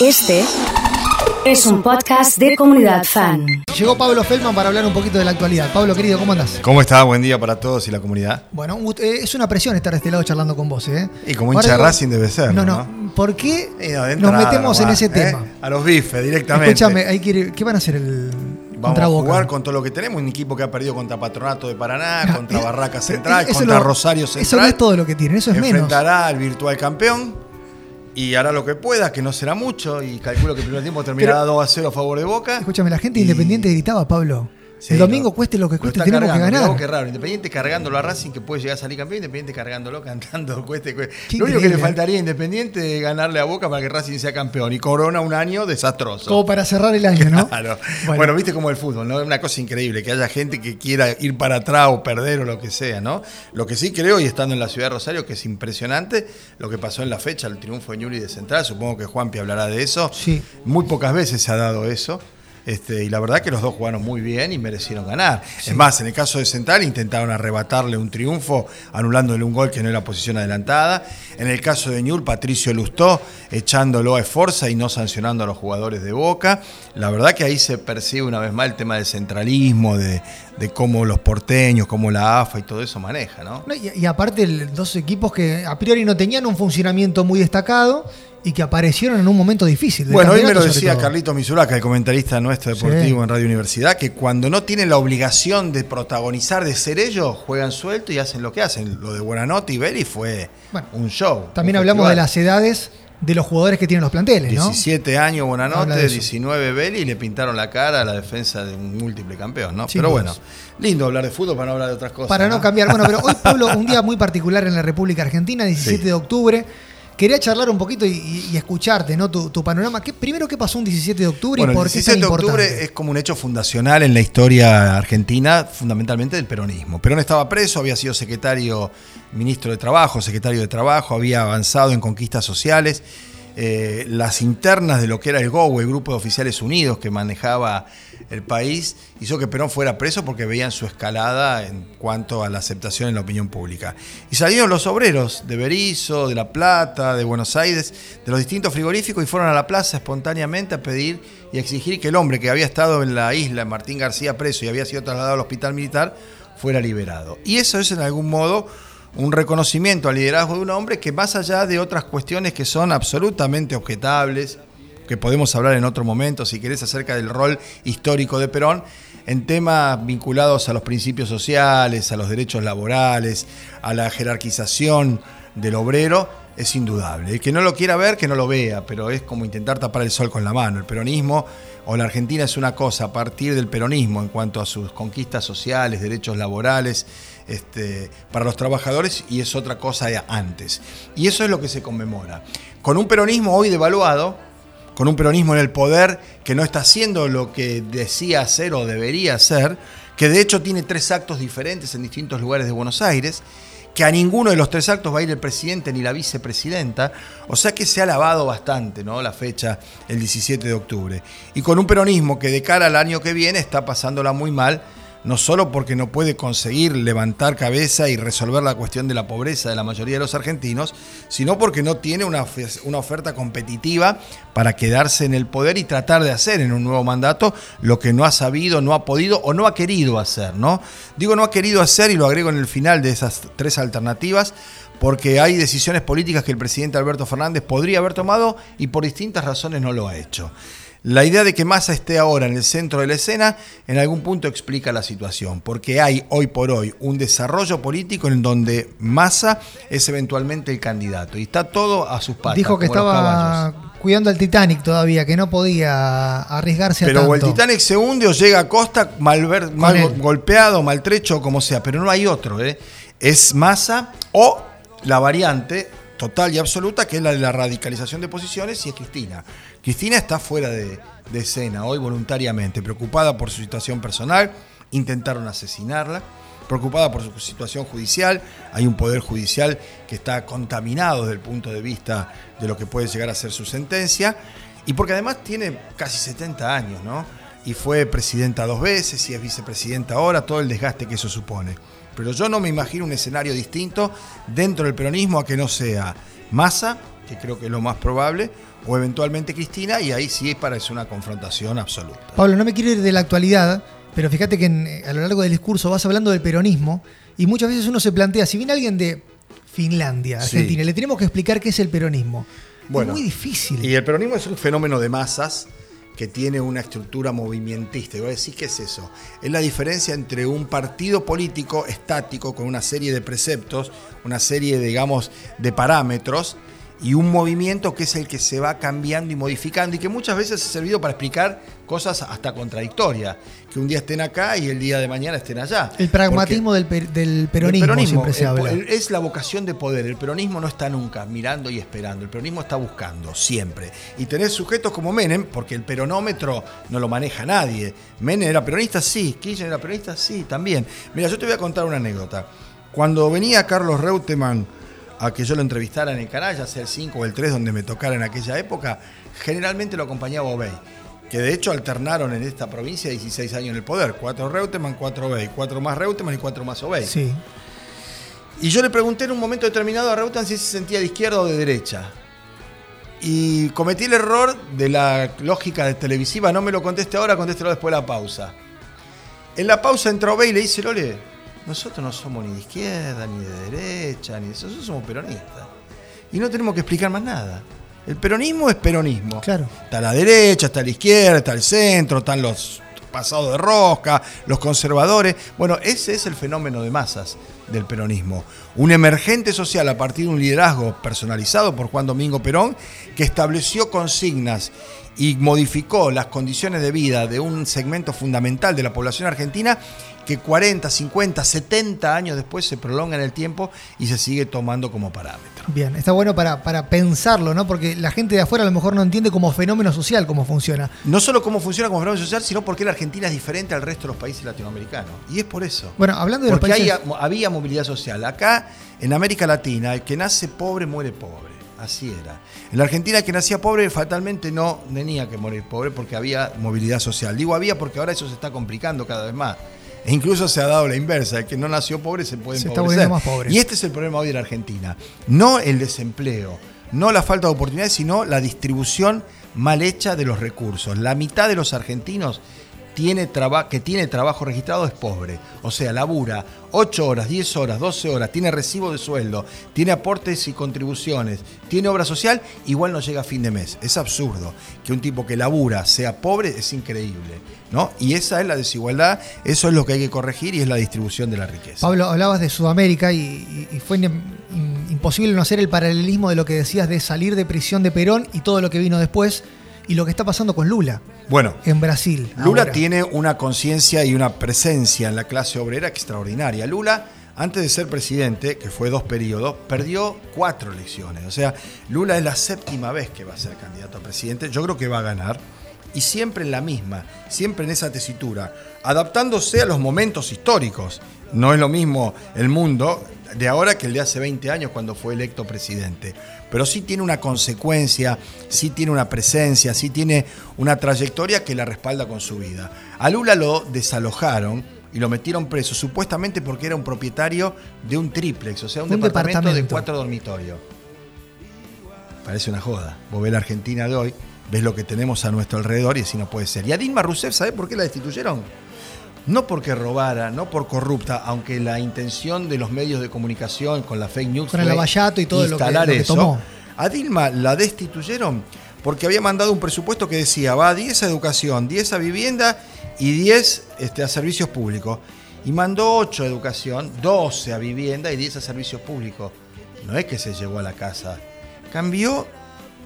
Este es un podcast de comunidad fan. Llegó Pablo Feldman para hablar un poquito de la actualidad. Pablo, querido, ¿cómo andás? ¿Cómo está? Buen día para todos y la comunidad. Bueno, eh, es una presión estar de este lado charlando con vos, ¿eh? Y como hincha Racing debe ser. No, No, no. ¿Por qué no, de nos metemos en ese ¿eh? tema? A los bifes directamente. Escúchame, hay que ir- ¿qué van a hacer el Vamos contra a Boca? jugar con todo lo que tenemos. Un equipo que ha perdido contra Patronato de Paraná, Ah, contra eh, Barraca eh, Central, eso contra Rosario Eso Central. no es todo lo que tienen, eso es menos. Enfrentará al virtual campeón y hará lo que pueda, que no será mucho. Y calculo que el primer tiempo terminará Pero- 2 a 0 a favor de Boca. Escúchame, la gente Y- independiente gritaba, Pablo. Sí, el domingo cueste lo que cueste, tenemos que cargando. Mirá ganar. qué raro. Independiente cargándolo a Racing que puede llegar a salir campeón, Independiente cargándolo, cantando, cueste, cueste. Qué Lo único que le increíble. faltaría a Independiente es ganarle a Boca para que Racing sea campeón. Y Corona un año desastroso. Como para cerrar el año, ¿no? Claro. Bueno. Bueno. viste como el fútbol, ¿no? Es una cosa increíble, que haya gente que quiera ir para atrás o perder o lo que sea, ¿no? Lo que sí creo, y estando en la ciudad de Rosario, que es impresionante lo que pasó en la fecha, el triunfo de Ñuri de Central, supongo que Juanpi hablará de eso. Sí. Muy pocas veces se ha dado eso. Este, y la verdad que los dos jugaron muy bien y merecieron ganar. Es más, en el caso de Central intentaron arrebatarle un triunfo anulándole un gol que no era posición adelantada. En el caso de Ñul, Patricio Lustó echándolo a Esforza y no sancionando a los jugadores de Boca. La verdad que ahí se percibe una vez más el tema del centralismo, de, de cómo los porteños, cómo la AFA y todo eso maneja, ¿no? No, y, y aparte, el- dos equipos que a priori no tenían un funcionamiento muy destacado y que aparecieron en un momento difícil. Bueno, hoy me lo decía. Carlito Misuraca, el comentarista nuestro deportivo Sí. en Radio Universidad, que cuando no tienen la obligación de protagonizar, de ser ellos, juegan suelto y hacen lo que hacen. Lo de Buenanote y Beri fue Bueno, un show. También un hablamos de las edades de los jugadores que tienen los planteles, ¿no? 17 años eso. 19 Beli y le pintaron la cara a la defensa de un múltiple campeón, ¿no? Pero bueno, lindo hablar de fútbol para no hablar de otras cosas. Para no cambiar. Bueno, pero hoy, Pablo, un día muy particular en la República Argentina, 17 Sí. de octubre. Quería charlar un poquito y, escucharte, ¿no? Tu, tu panorama. ¿Qué, primero, ¿qué pasó un 17 de octubre Bueno, y por el qué es tan 17 de octubre importante? es como un hecho fundacional en la historia argentina, fundamentalmente del peronismo. Perón estaba preso, había sido secretario, ministro de Trabajo, secretario de Trabajo, había avanzado en conquistas sociales. Eh, las internas de lo que era el GOU, el Grupo de Oficiales Unidos que manejaba el país, hizo que Perón fuera preso porque veían su escalada en cuanto a la aceptación en la opinión pública. Y salieron los obreros de Berizo, de La Plata, de Buenos Aires, de los distintos frigoríficos y fueron a la plaza espontáneamente a pedir y exigir que el hombre que había estado en la isla, Martín García, preso y había sido trasladado al hospital militar, fuera liberado. Y eso es en algún modo un reconocimiento al liderazgo de un hombre que más allá de otras cuestiones que son absolutamente objetables, que podemos hablar en otro momento, si querés, acerca del rol histórico de Perón, en temas vinculados a los principios sociales, a los derechos laborales, a la jerarquización del obrero, es indudable. El que no lo quiera ver, que no lo vea, pero es como intentar tapar el sol con la mano. El peronismo o la Argentina es una cosa a partir del peronismo en cuanto a sus conquistas sociales, derechos laborales este, para los trabajadores y es otra cosa antes. Y eso es lo que se conmemora. Con un peronismo hoy devaluado, con un peronismo en el poder que no está haciendo lo que decía hacer o debería hacer, que de hecho tiene tres actos diferentes en distintos lugares de Buenos Aires, que a ninguno de los tres actos va a ir el presidente ni la vicepresidenta, o sea que se ha lavado bastante ¿no? la fecha, el 17 de octubre. Y con un peronismo que de cara al año que viene está pasándola muy mal, no solo porque no puede conseguir levantar cabeza y resolver la cuestión de la pobreza de la mayoría de los argentinos, sino porque no tiene una, una oferta competitiva para quedarse en el poder y tratar de hacer en un nuevo mandato lo que no ha sabido, no ha podido o no ha querido hacer, ¿no? Digo no ha querido hacer y lo agrego en el final de esas tres alternativas porque hay decisiones políticas que el presidente Alberto Fernández podría haber tomado y por distintas razones no lo ha hecho. La idea de que Massa esté ahora en el centro de la escena en algún punto explica la situación, porque hay hoy por hoy un desarrollo político en donde Massa es eventualmente el candidato y está todo a sus patas. Dijo que estaba cuidando al Titanic todavía, que no podía arriesgarse a Pero tanto. o el Titanic se hunde o llega a costa mal, ver- mal golpeado, maltrecho como sea, pero no hay otro. ¿eh? Es Massa o la variante total y absoluta que es la de la radicalización de posiciones y es Cristina. Cristina está fuera de, de escena hoy voluntariamente, preocupada por su situación personal, intentaron asesinarla, preocupada por su situación judicial, hay un poder judicial que está contaminado desde el punto de vista de lo que puede llegar a ser su sentencia, y porque además tiene casi 70 años, ¿no? Y fue presidenta dos veces y es vicepresidenta ahora, todo el desgaste que eso supone. Pero yo no me imagino un escenario distinto dentro del peronismo a que no sea Massa que creo que es lo más probable, o eventualmente Cristina, y ahí sí parece una confrontación absoluta. Pablo, no me quiero ir de la actualidad, pero fíjate que en- a lo largo del discurso vas hablando del peronismo y muchas veces uno se plantea, si viene alguien de Finlandia, Sí. Argentina, le tenemos que explicar qué es el peronismo. Bueno, es muy difícil. Y el peronismo es un fenómeno de masas que tiene una estructura movimentista. Y voy a decir, ¿qué es eso? Es la diferencia entre un partido político estático con una serie de preceptos, una serie, digamos, de parámetros, y un movimiento que es el que se va cambiando y modificando y que muchas veces ha servido para explicar cosas hasta contradictorias. Que un día estén acá y el día de mañana estén allá. el pragmatismo del, per- del peronismo, El peronismo, siempre se el- habla. el- es la vocación de poder. El peronismo no está nunca mirando y esperando. El peronismo está buscando, siempre. Y tenés sujetos como Menem, porque el peronómetro no lo maneja nadie. Menem era peronista, sí. Kirchner era peronista, sí, también. Mira, yo te voy a contar una anécdota. Cuando venía Carlos Reutemann a que yo lo entrevistara en el canal, ya sea el 5 o el 3, donde me tocara en aquella época, generalmente lo acompañaba Obey. Que de hecho alternaron en esta provincia 16 años en el poder. Cuatro Reutemann, cuatro Obey. Cuatro más Reutemann y cuatro más Obey. Sí. Y yo le pregunté en un momento determinado a Reutemann si se sentía de izquierda o de derecha. Y cometí el error de la lógica de televisiva, no me lo conteste ahora, contéstelo después de la pausa. En la pausa entró Obey y le dice, Lole, nosotros no somos ni de izquierda, ni de derecha, ni de eso, nosotros somos peronistas. Y no tenemos que explicar más nada. El peronismo es peronismo. Claro. Está la derecha, está la izquierda, está el centro, están los pasados de rosca, los conservadores. Bueno, ese es el fenómeno de masas del peronismo. Un emergente social a partir de un liderazgo personalizado por Juan Domingo Perón que estableció consignas y modificó las condiciones de vida de un segmento fundamental de la población argentina que 40, 50, 70 años después se prolonga en el tiempo y se sigue tomando como parámetro. Bien, está bueno para, para pensarlo, ¿no? Porque la gente de afuera a lo mejor no entiende como fenómeno social cómo funciona. No solo cómo funciona como fenómeno social, sino porque la Argentina es diferente al resto de los países latinoamericanos. Y es por eso. Bueno, hablando de los Porque países. hay- había movilidad social. Acá, en América Latina, el que nace pobre muere pobre. Así era. En la Argentina, el que nacía pobre fatalmente no tenía que morir pobre porque había movilidad social. Digo había porque ahora eso se está complicando cada vez más. E incluso se ha dado la inversa. El que no nació pobre se puede Se empobrecer. más pobre. Y este es el problema hoy la Argentina. No el desempleo, no la falta de oportunidades, sino la distribución mal hecha de los recursos. La mitad de los argentinos tiene que tiene trabajo registrado es pobre. O sea, labura 8 horas, 10 horas, 12 horas, tiene recibo de sueldo, tiene aportes y contribuciones, tiene obra social, igual no llega a fin de mes. Es absurdo que un tipo que labura sea pobre, es increíble. ¿no? Y esa es la desigualdad, eso es lo que hay que corregir y es la distribución de la riqueza. Pablo, hablabas de Sudamérica y, fue imposible no hacer el paralelismo de lo que decías de salir de prisión de Perón y todo lo que vino después y lo que está pasando con Lula Bueno, en Brasil. Lula ahora. tiene una conciencia y una presencia en la clase obrera extraordinaria. Lula, antes de ser presidente, que fue dos periodos, perdió cuatro elecciones. O sea, Lula es la séptima vez que va a ser candidato a presidente. Yo creo que va a ganar. Y siempre en la misma, siempre en esa tesitura, adaptándose a los momentos históricos. No es lo mismo el mundo de ahora que el de hace 20 años cuando fue electo presidente. Pero sí tiene una consecuencia, sí tiene una presencia, sí tiene una trayectoria que la respalda con su vida. A Lula lo desalojaron y lo metieron preso, supuestamente porque era un propietario de un triplex, o sea, un, Un departamento, de cuatro dormitorios. Parece una joda. Vos ves la Argentina de hoy, ves lo que tenemos a nuestro alrededor y así no puede ser. Y a Dilma Rousseff, ¿sabés por qué la destituyeron? No porque robara, no por corrupta, aunque la intención de los medios de comunicación con la fake news Con el Lavallato y todo lo que- instalar lo que eso. tomó. A Dilma la destituyeron porque había mandado un presupuesto que decía va 10 a educación, 10 a vivienda y 10 este, a servicios públicos. Y mandó 8 a educación, 12 a vivienda y 10 a servicios públicos. No es que se llegó a la casa, cambió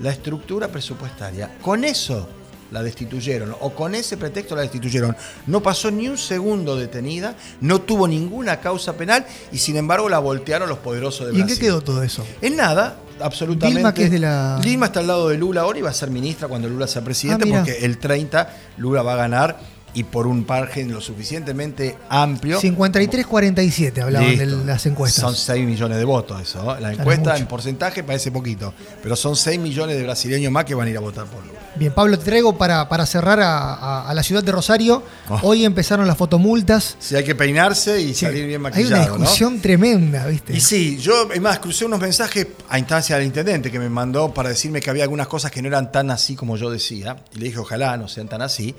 la estructura presupuestaria. Con eso la destituyeron, o con ese pretexto la destituyeron. No pasó ni un segundo detenida, no tuvo ninguna causa penal y sin embargo la voltearon los poderosos de ¿Y en Brasil. qué quedó todo eso? En nada, absolutamente. Dilma, que es de la- Dilma está al lado de Lula ahora y va a ser ministra cuando Lula sea presidente Ah, porque el 30 Lula va a ganar y por un margen lo suficientemente amplio. 53-47 hablaban de Listo. las encuestas. Son 6 millones de votos eso. ¿no? La encuesta en porcentaje parece poquito, pero son 6 millones de brasileños más que van a ir a votar por Lula. Bien, Pablo, te traigo para, para cerrar a, a- a la ciudad de Rosario. Oh. Hoy empezaron las fotomultas. Si hay que peinarse y Sí, salir bien Hay maquillado, una ¿no? discusión tremenda, ¿viste? Y sí, yo, es más, crucé unos mensajes a instancia del intendente que me mandó para decirme que había algunas cosas que no eran tan así como yo decía. Y le dije, ojalá no sean tan así.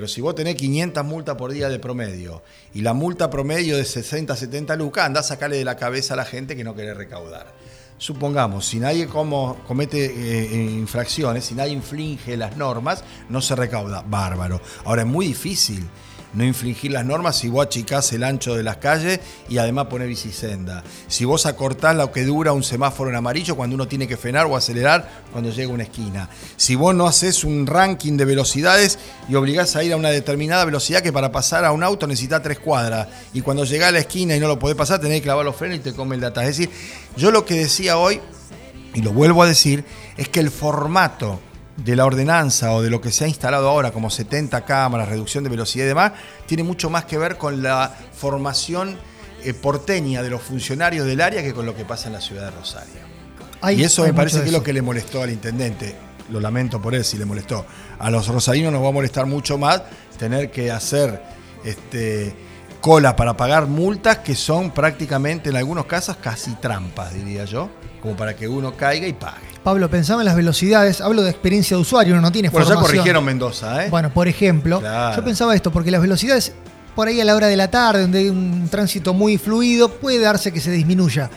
Pero si vos tenés 500 multas por día de promedio y la multa promedio de 60, 70 lucas, andá a sacarle de la cabeza a la gente que no quiere recaudar. Supongamos, si nadie como, comete eh, infracciones, si nadie infringe las normas, no se recauda. Bárbaro. Ahora es muy difícil no infringir las normas si vos achicás el ancho de las calles y además ponés bicisenda. Si vos acortás lo que dura un semáforo en amarillo cuando uno tiene que frenar o acelerar cuando llega a una esquina. Si vos no haces un ranking de velocidades y obligás a ir a una determinada velocidad que para pasar a un auto necesita tres cuadras y cuando llegás a la esquina y no lo podés pasar tenés que clavar los frenos y te come el atrás. Es decir, yo lo que decía hoy, y lo vuelvo a decir, es que el formato de la ordenanza o de lo que se ha instalado ahora como 70 cámaras, reducción de velocidad y demás, tiene mucho más que ver con la formación eh, porteña de los funcionarios del área que con lo que pasa en la ciudad de Rosario. Hay- y eso me parece que es lo que le molestó al intendente. Lo lamento por él si le molestó. A los rosarinos nos va a molestar mucho más tener que hacer este, cola para pagar multas que son prácticamente en algunos casos casi trampas, diría yo, como para que uno caiga y pague. Pablo, pensaba en las velocidades. Hablo de experiencia de usuario, uno no tiene Bueno, ya formación. corrigieron Mendoza, ¿eh? Bueno, por ejemplo, Claro. yo pensaba esto, porque las velocidades por ahí a la hora de la tarde, donde hay un tránsito muy fluido, puede darse que se disminuya.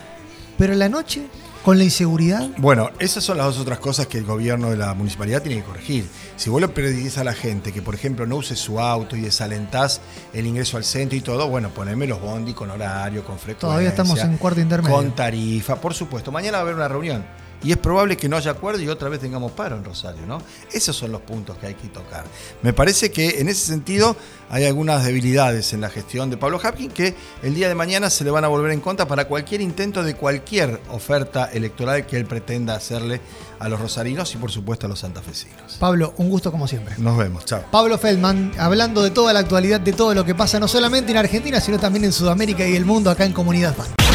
Pero en la noche, con la inseguridad, Bueno, esas son las dos otras cosas que el gobierno de la municipalidad tiene que corregir. Si vos le pedís a la gente que, por ejemplo, no use su auto y desalentás el ingreso al centro y todo, bueno, poneme los bondi con horario, con frecuencia. Todavía estamos en cuarto intermedio. Con tarifa, por supuesto. Mañana va a haber una reunión. Y es probable que no haya acuerdo y otra vez tengamos paro en Rosario, ¿no? Esos son los puntos que hay que tocar. Me parece que en ese sentido hay algunas debilidades en la gestión de Pablo Hapkin que el día de mañana se le van a volver en contra para cualquier intento de cualquier oferta electoral que él pretenda hacerle a los rosarinos y por supuesto a los santafesinos. Pablo, un gusto como siempre. Nos vemos, chao. Pablo Feldman, hablando de toda la actualidad, de todo lo que pasa, no solamente en Argentina, sino también en Sudamérica y el mundo, acá en Comunidad Fan.